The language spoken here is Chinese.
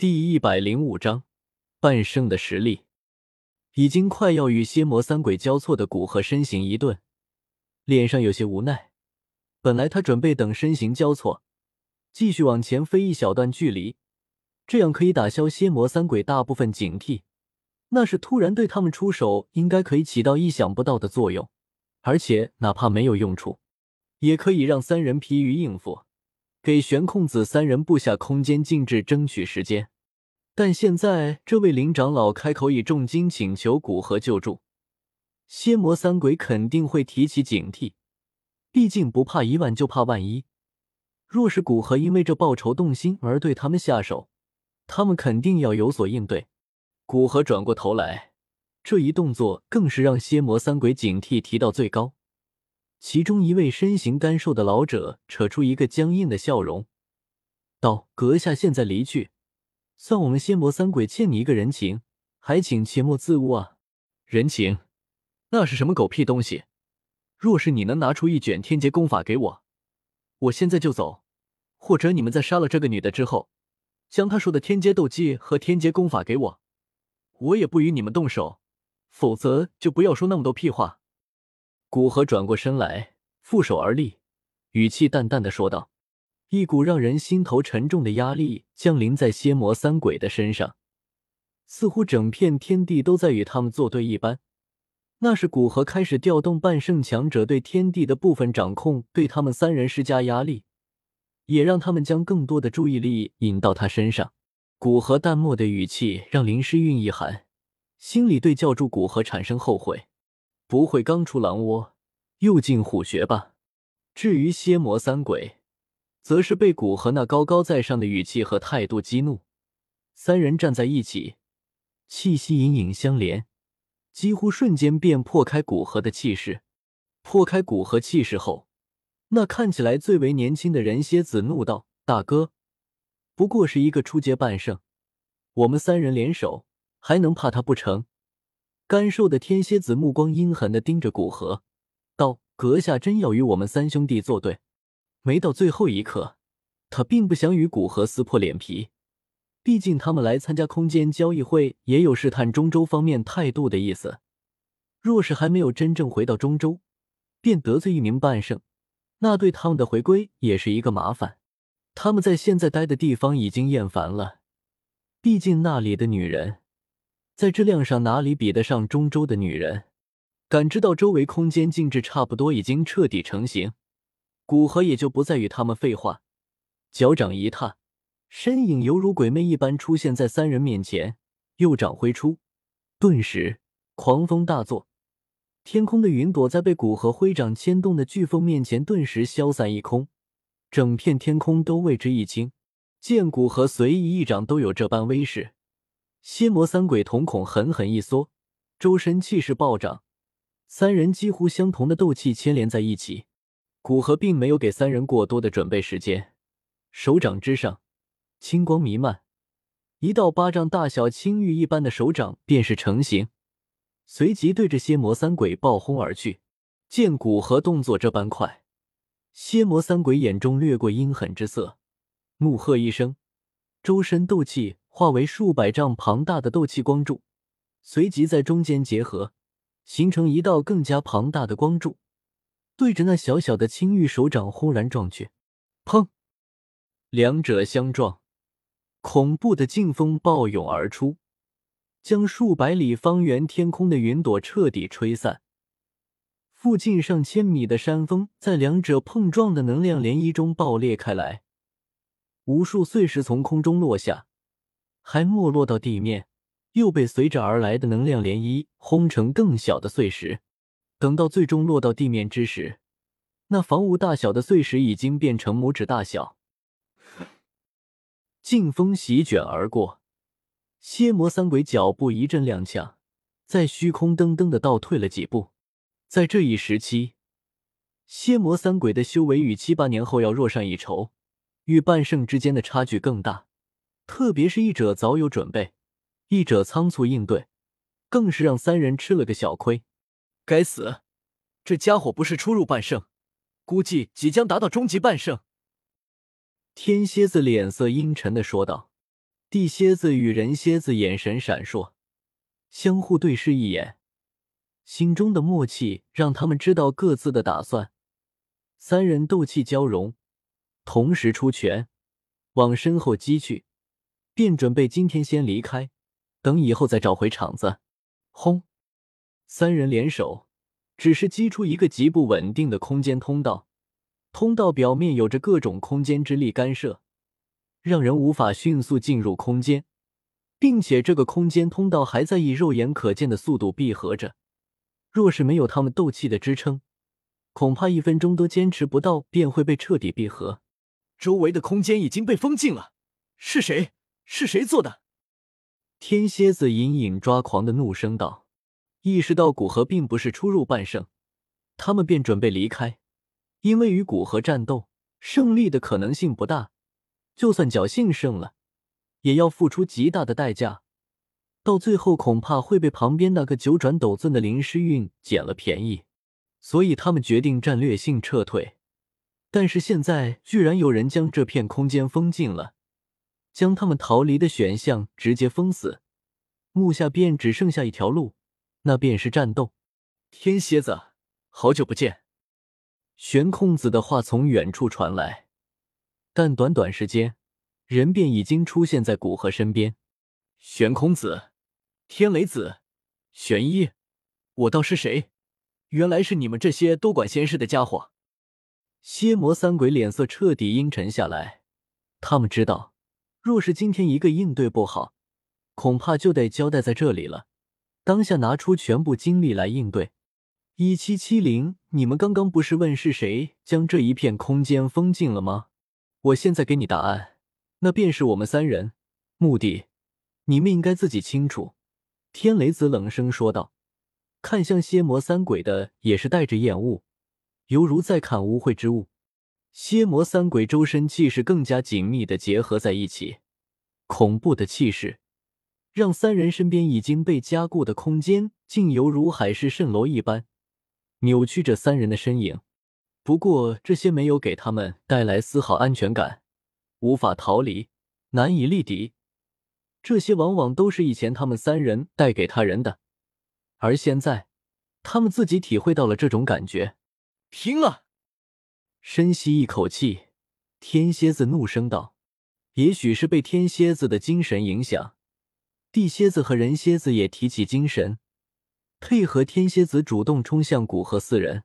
第一百零五章，半圣的实力。已经快要与蝎魔三鬼交错的古河身形一顿，脸上有些无奈。本来他准备等身形交错，继续往前飞一小段距离，这样可以打消蝎魔三鬼大部分警惕。那是突然对他们出手，应该可以起到意想不到的作用，而且哪怕没有用处，也可以让三人疲于应付。给玄空子三人布下空间静置，争取时间。但现在这位林长老开口以重金请求古河救助，蝎魔三鬼肯定会提起警惕。毕竟不怕一万，就怕万一。若是古河因为这报仇动心而对他们下手，他们肯定要有所应对。古河转过头来，这一动作更是让蝎魔三鬼警惕提到最高。其中一位身形干瘦的老者扯出一个僵硬的笑容，道：“阁下现在离去，算我们仙魔三鬼欠你一个人情，还请切莫自误啊！人情？那是什么狗屁东西？若是你能拿出一卷天阶功法给我，我现在就走；或者你们在杀了这个女的之后，将她说的天阶斗技和天阶功法给我，我也不与你们动手。否则就不要说那么多屁话。”古河转过身来，负手而立，语气淡淡的说道：“一股让人心头沉重的压力降临在蝎魔三鬼的身上，似乎整片天地都在与他们作对一般。那是古河开始调动半圣强者对天地的部分掌控，对他们三人施加压力，也让他们将更多的注意力引到他身上。”古河淡漠的语气让林诗韵一寒，心里对叫住古河产生后悔。不会刚出狼窝又进虎穴吧？至于蝎魔三鬼，则是被古河那高高在上的语气和态度激怒。三人站在一起，气息隐隐相连，几乎瞬间便破开古河的气势。破开古河气势后，那看起来最为年轻的人蝎子怒道：“大哥，不过是一个初阶半圣，我们三人联手，还能怕他不成？”干瘦的天蝎子目光阴狠的盯着古河，道：“阁下真要与我们三兄弟作对？”没到最后一刻，他并不想与古河撕破脸皮。毕竟他们来参加空间交易会，也有试探中州方面态度的意思。若是还没有真正回到中州，便得罪一名半圣，那对他们的回归也是一个麻烦。他们在现在待的地方已经厌烦了，毕竟那里的女人。在质量上哪里比得上中州的女人？感知到周围空间静止差不多已经彻底成型，古河也就不再与他们废话，脚掌一踏，身影犹如鬼魅一般出现在三人面前，右掌挥出，顿时狂风大作，天空的云朵在被古河挥掌牵动的飓风面前顿时消散一空，整片天空都为之一惊。见古河随意一掌都有这般威势。蝎魔三鬼瞳孔狠狠一缩，周身气势暴涨，三人几乎相同的斗气牵连在一起。古河并没有给三人过多的准备时间，手掌之上青光弥漫，一道巴掌大小青玉一般的手掌便是成型，随即对着蝎魔三鬼暴轰而去。见古河动作这般快，蝎魔三鬼眼中掠过阴狠之色，怒喝一声，周身斗气。化为数百丈庞大的斗气光柱，随即在中间结合，形成一道更加庞大的光柱，对着那小小的青玉手掌轰然撞去。砰！两者相撞，恐怖的劲风暴涌而出，将数百里方圆天空的云朵彻底吹散。附近上千米的山峰在两者碰撞的能量涟漪中爆裂开来，无数碎石从空中落下。还没落到地面，又被随着而来的能量涟漪轰成更小的碎石。等到最终落到地面之时，那房屋大小的碎石已经变成拇指大小。劲风席卷而过，蝎魔三鬼脚步一阵踉跄，在虚空噔噔的倒退了几步。在这一时期，蝎魔三鬼的修为与七八年后要弱上一筹，与半圣之间的差距更大。特别是一者早有准备，一者仓促应对，更是让三人吃了个小亏。该死，这家伙不是初入半圣，估计即将达到终极半圣。天蝎子脸色阴沉的说道：“地蝎子与人蝎子眼神闪烁，相互对视一眼，心中的默契让他们知道各自的打算。三人斗气交融，同时出拳往身后击去，便准备今天先离开，等以后再找回场子。轰！三人联手，只是击出一个极不稳定的空间通道，通道表面有着各种空间之力干涉。让人无法迅速进入空间，并且这个空间通道还在以肉眼可见的速度闭合着。若是没有他们斗气的支撑，恐怕一分钟都坚持不到，便会被彻底闭合。周围的空间已经被封禁了，是谁？是谁做的？天蝎子隐隐抓狂的怒声道：“意识到古河并不是初入半圣，他们便准备离开，因为与古河战斗，胜利的可能性不大。”就算侥幸胜了，也要付出极大的代价，到最后恐怕会被旁边那个九转斗尊的林诗韵捡了便宜，所以他们决定战略性撤退。但是现在居然有人将这片空间封禁了，将他们逃离的选项直接封死，目下便只剩下一条路，那便是战斗。天蝎子，好久不见！玄空子的话从远处传来。但短短时间，人便已经出现在古河身边。玄空子、天雷子、玄一，我道是谁？原来是你们这些多管闲事的家伙。蝎魔三鬼脸色彻底阴沉下来。他们知道，若是今天一个应对不好，恐怕就得交代在这里了。当下拿出全部精力来应对。一七七零，你们刚刚不是问是谁将这一片空间封禁了吗？我现在给你答案，那便是我们三人。目的，你们应该自己清楚。”天雷子冷声说道，看向蝎魔三鬼的也是带着厌恶，犹如在看污秽之物。蝎魔三鬼周身气势更加紧密的结合在一起，恐怖的气势让三人身边已经被加固的空间竟犹如海市蜃楼一般，扭曲着三人的身影。不过这些没有给他们带来丝毫安全感，无法逃离，难以力敌。这些往往都是以前他们三人带给他人的，而现在他们自己体会到了这种感觉。拼了！深吸一口气，天蝎子怒声道：“也许是被天蝎子的精神影响，地蝎子和人蝎子也提起精神，配合天蝎子主动冲向古河四人。”